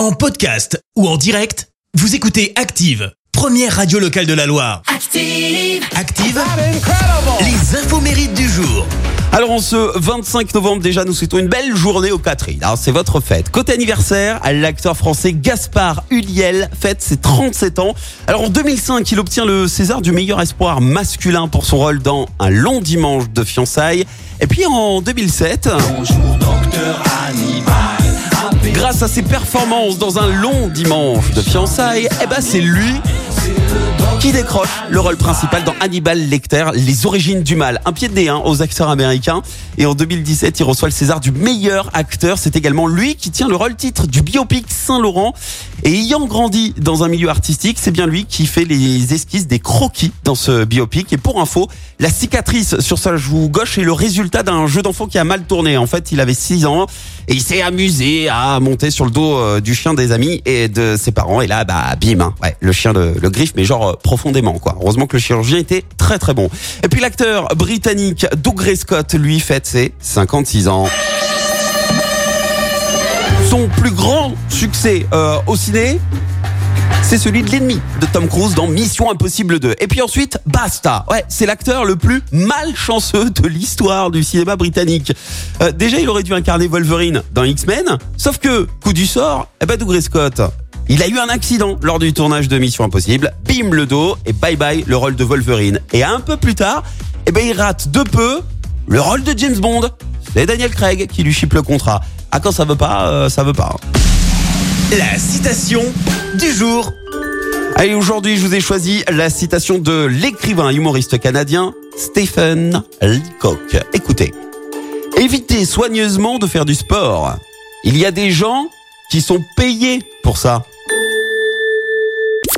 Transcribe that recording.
En podcast ou en direct, vous écoutez Active, première radio locale de la Loire. Active. Active, les infos mérites du jour. Alors en ce 25 novembre déjà, nous souhaitons une belle journée aux Catherine. Alors c'est votre fête. Côté anniversaire, l'acteur français Gaspard Huliel fête ses 37 ans. Alors en 2005, il obtient le César du meilleur espoir masculin pour son rôle dans Un long dimanche de fiançailles. Et puis en 2007, grâce à ses performances dans Un long dimanche de fiançailles, eh ben c'est lui qui décroche le rôle principal dans Hannibal Lecter, Les origines du mal? Un pied de nez hein, aux acteurs américains. Et en 2017, il reçoit le César du meilleur acteur. C'est également lui qui tient le rôle titre du biopic Saint-Laurent. Et ayant grandi dans un milieu artistique, c'est bien lui qui fait les esquisses des croquis dans ce biopic. Et pour info, la cicatrice sur sa joue gauche est le résultat d'un jeu d'enfant qui a mal tourné. En fait, il avait 6 ans et il s'est amusé à monter sur le dos euh, du chien des amis et de ses parents. Et là, bah, bim, hein. ouais, le chien le, le griffe, mais genre euh, profondément, quoi. Heureusement que le chirurgien était très très bon. Et puis l'acteur britannique Doug Gray Scott, lui, fête ses 56 ans. Son plus grand succès euh, au ciné, c'est celui de l'ennemi de Tom Cruise dans Mission Impossible 2. Et puis ensuite, Basta. Ouais, c'est l'acteur le plus malchanceux de l'histoire du cinéma britannique. Euh, déjà, il aurait dû incarner Wolverine dans X-Men, sauf que, coup du sort, eh ben Scott, il a eu un accident lors du tournage de Mission Impossible, bim le dos et bye bye le rôle de Wolverine. Et un peu plus tard, eh ben il rate de peu le rôle de James Bond. C'est Daniel Craig qui lui chipe le contrat. Ah quand ça veut pas, euh, ça veut pas. La citation du jour. Allez, aujourd'hui, je vous ai choisi la citation de l'écrivain humoriste canadien Stephen Leacock. Écoutez. Évitez soigneusement de faire du sport. Il y a des gens qui sont payés pour ça.